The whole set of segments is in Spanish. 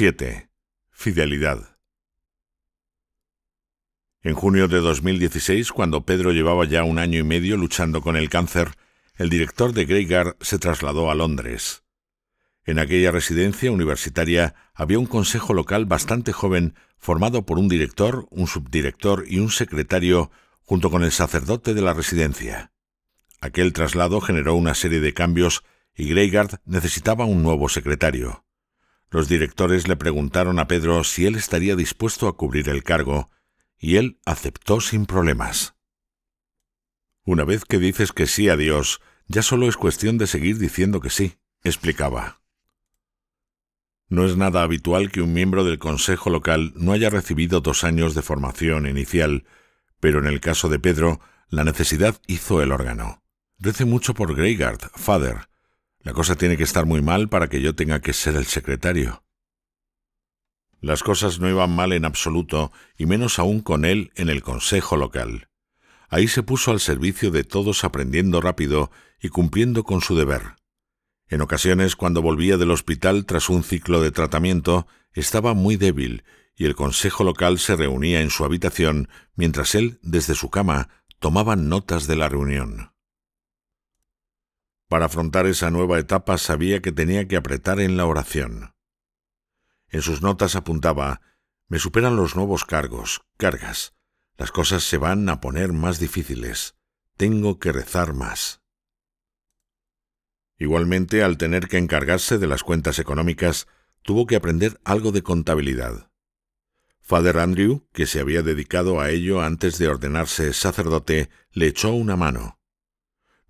7. Fidelidad. En junio de 2016, cuando Pedro llevaba ya un año y medio luchando con el cáncer, el director de Greyguard se trasladó a Londres. En aquella residencia universitaria había un consejo local bastante joven formado por un director, un subdirector y un secretario junto con el sacerdote de la residencia. Aquel traslado generó una serie de cambios y Greyguard necesitaba un nuevo secretario. Los directores le preguntaron a Pedro si él estaría dispuesto a cubrir el cargo, y él aceptó sin problemas. Una vez que dices que sí a Dios, ya solo es cuestión de seguir diciendo que sí, explicaba. No es nada habitual que un miembro del Consejo local no haya recibido dos años de formación inicial, pero en el caso de Pedro, la necesidad hizo el órgano. Rece mucho por Greygard, Father. La cosa tiene que estar muy mal para que yo tenga que ser el secretario. Las cosas no iban mal en absoluto, y menos aún con él en el consejo local. Ahí se puso al servicio de todos aprendiendo rápido y cumpliendo con su deber. En ocasiones, cuando volvía del hospital tras un ciclo de tratamiento, estaba muy débil y el consejo local se reunía en su habitación mientras él, desde su cama, tomaba notas de la reunión. Para afrontar esa nueva etapa sabía que tenía que apretar en la oración. En sus notas apuntaba Me superan los nuevos cargos, cargas. Las cosas se van a poner más difíciles. Tengo que rezar más. Igualmente, al tener que encargarse de las cuentas económicas, tuvo que aprender algo de contabilidad. Father Andrew, que se había dedicado a ello antes de ordenarse sacerdote, le echó una mano.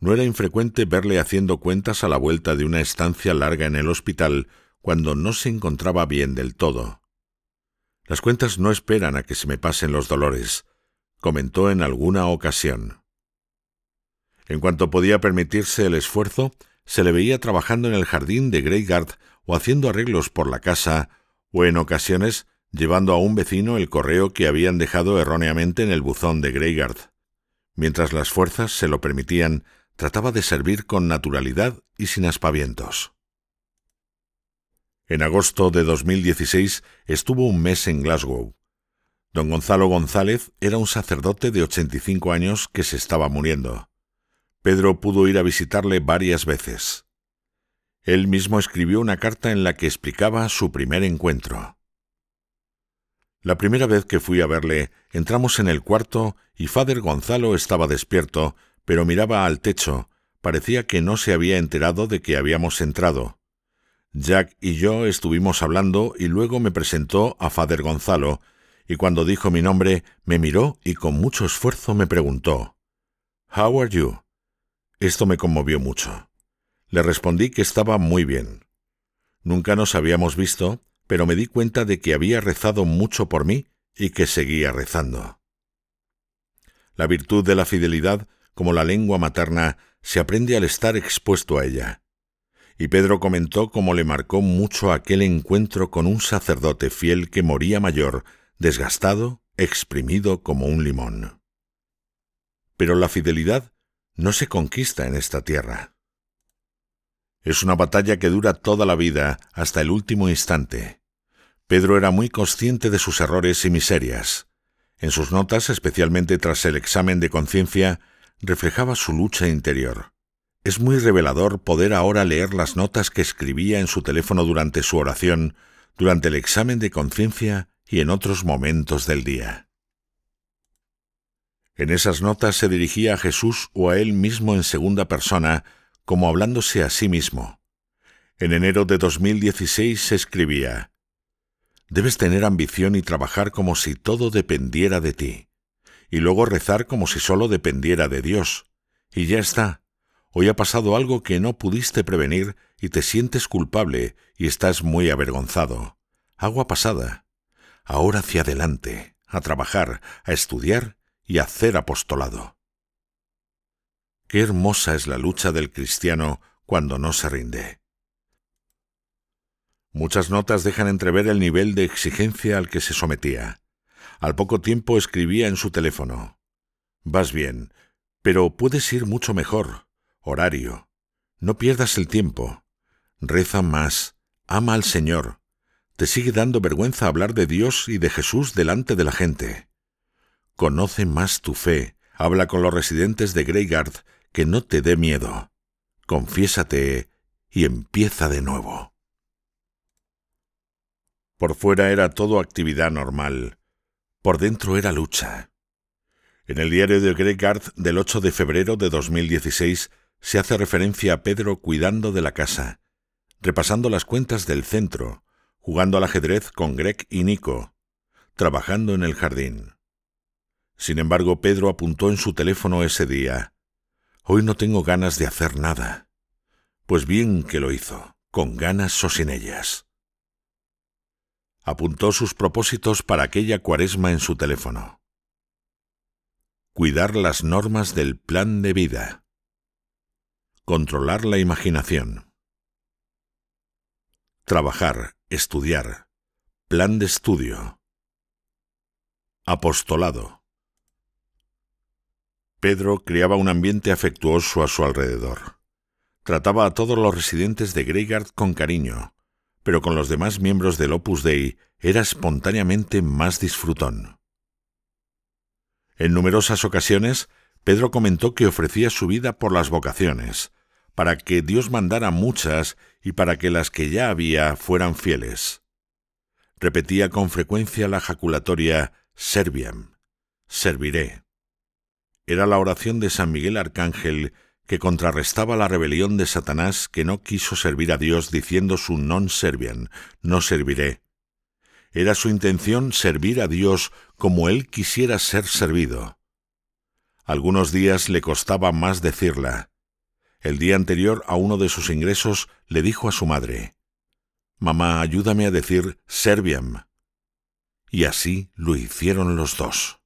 No era infrecuente verle haciendo cuentas a la vuelta de una estancia larga en el hospital cuando no se encontraba bien del todo. Las cuentas no esperan a que se me pasen los dolores, comentó en alguna ocasión. En cuanto podía permitirse el esfuerzo, se le veía trabajando en el jardín de Greyguard o haciendo arreglos por la casa, o en ocasiones llevando a un vecino el correo que habían dejado erróneamente en el buzón de Greyguard. Mientras las fuerzas se lo permitían, trataba de servir con naturalidad y sin aspavientos. En agosto de 2016 estuvo un mes en Glasgow. Don Gonzalo González era un sacerdote de 85 años que se estaba muriendo. Pedro pudo ir a visitarle varias veces. Él mismo escribió una carta en la que explicaba su primer encuentro. La primera vez que fui a verle, entramos en el cuarto y Father Gonzalo estaba despierto, pero miraba al techo, parecía que no se había enterado de que habíamos entrado. Jack y yo estuvimos hablando y luego me presentó a Father Gonzalo, y cuando dijo mi nombre me miró y con mucho esfuerzo me preguntó How are you? Esto me conmovió mucho. Le respondí que estaba muy bien. Nunca nos habíamos visto, pero me di cuenta de que había rezado mucho por mí y que seguía rezando. La virtud de la fidelidad, como la lengua materna, se aprende al estar expuesto a ella y Pedro comentó cómo le marcó mucho aquel encuentro con un sacerdote fiel que moría mayor, desgastado, exprimido como un limón. Pero la fidelidad no se conquista en esta tierra. Es una batalla que dura toda la vida, hasta el último instante. Pedro era muy consciente de sus errores y miserias. En sus notas, especialmente tras el examen de conciencia, reflejaba su lucha interior. Es muy revelador poder ahora leer las notas que escribía en su teléfono durante su oración, durante el examen de conciencia y en otros momentos del día. En esas notas se dirigía a Jesús o a él mismo en segunda persona, como hablándose a sí mismo. En enero de 2016 se escribía, Debes tener ambición y trabajar como si todo dependiera de ti, y luego rezar como si solo dependiera de Dios. Y ya está, Hoy ha pasado algo que no pudiste prevenir y te sientes culpable y estás muy avergonzado. Agua pasada. Ahora hacia adelante, a trabajar, a estudiar y a hacer apostolado. Qué hermosa es la lucha del cristiano cuando no se rinde. Muchas notas dejan entrever el nivel de exigencia al que se sometía. Al poco tiempo escribía en su teléfono. Vas bien, pero puedes ir mucho mejor. Horario. No pierdas el tiempo. Reza más. Ama al Señor. te sigue dando vergüenza hablar de Dios y de Jesús delante de la gente. Conoce más tu fe, habla con los residentes de Greygard, que no te dé miedo. Confiésate y empieza de nuevo. Por fuera era todo actividad normal, por dentro era lucha. En el diario de Greygard del 8 de febrero de 2016 se hace referencia a Pedro cuidando de la casa, repasando las cuentas del centro, jugando al ajedrez con Greg y Nico, trabajando en el jardín. Sin embargo, Pedro apuntó en su teléfono ese día. Hoy no tengo ganas de hacer nada. Pues bien que lo hizo, con ganas o sin ellas. Apuntó sus propósitos para aquella cuaresma en su teléfono. Cuidar las normas del plan de vida. Controlar la imaginación. Trabajar, estudiar. Plan de estudio. Apostolado. Pedro creaba un ambiente afectuoso a su alrededor. Trataba a todos los residentes de Greygard con cariño, pero con los demás miembros del Opus Dei era espontáneamente más disfrutón. En numerosas ocasiones, Pedro comentó que ofrecía su vida por las vocaciones, para que Dios mandara muchas y para que las que ya había fueran fieles. Repetía con frecuencia la jaculatoria Serviam, serviré. Era la oración de San Miguel Arcángel que contrarrestaba la rebelión de Satanás que no quiso servir a Dios diciendo su non servian, no serviré. Era su intención servir a Dios como él quisiera ser servido. Algunos días le costaba más decirla. El día anterior a uno de sus ingresos le dijo a su madre, Mamá, ayúdame a decir Serviam. Y así lo hicieron los dos.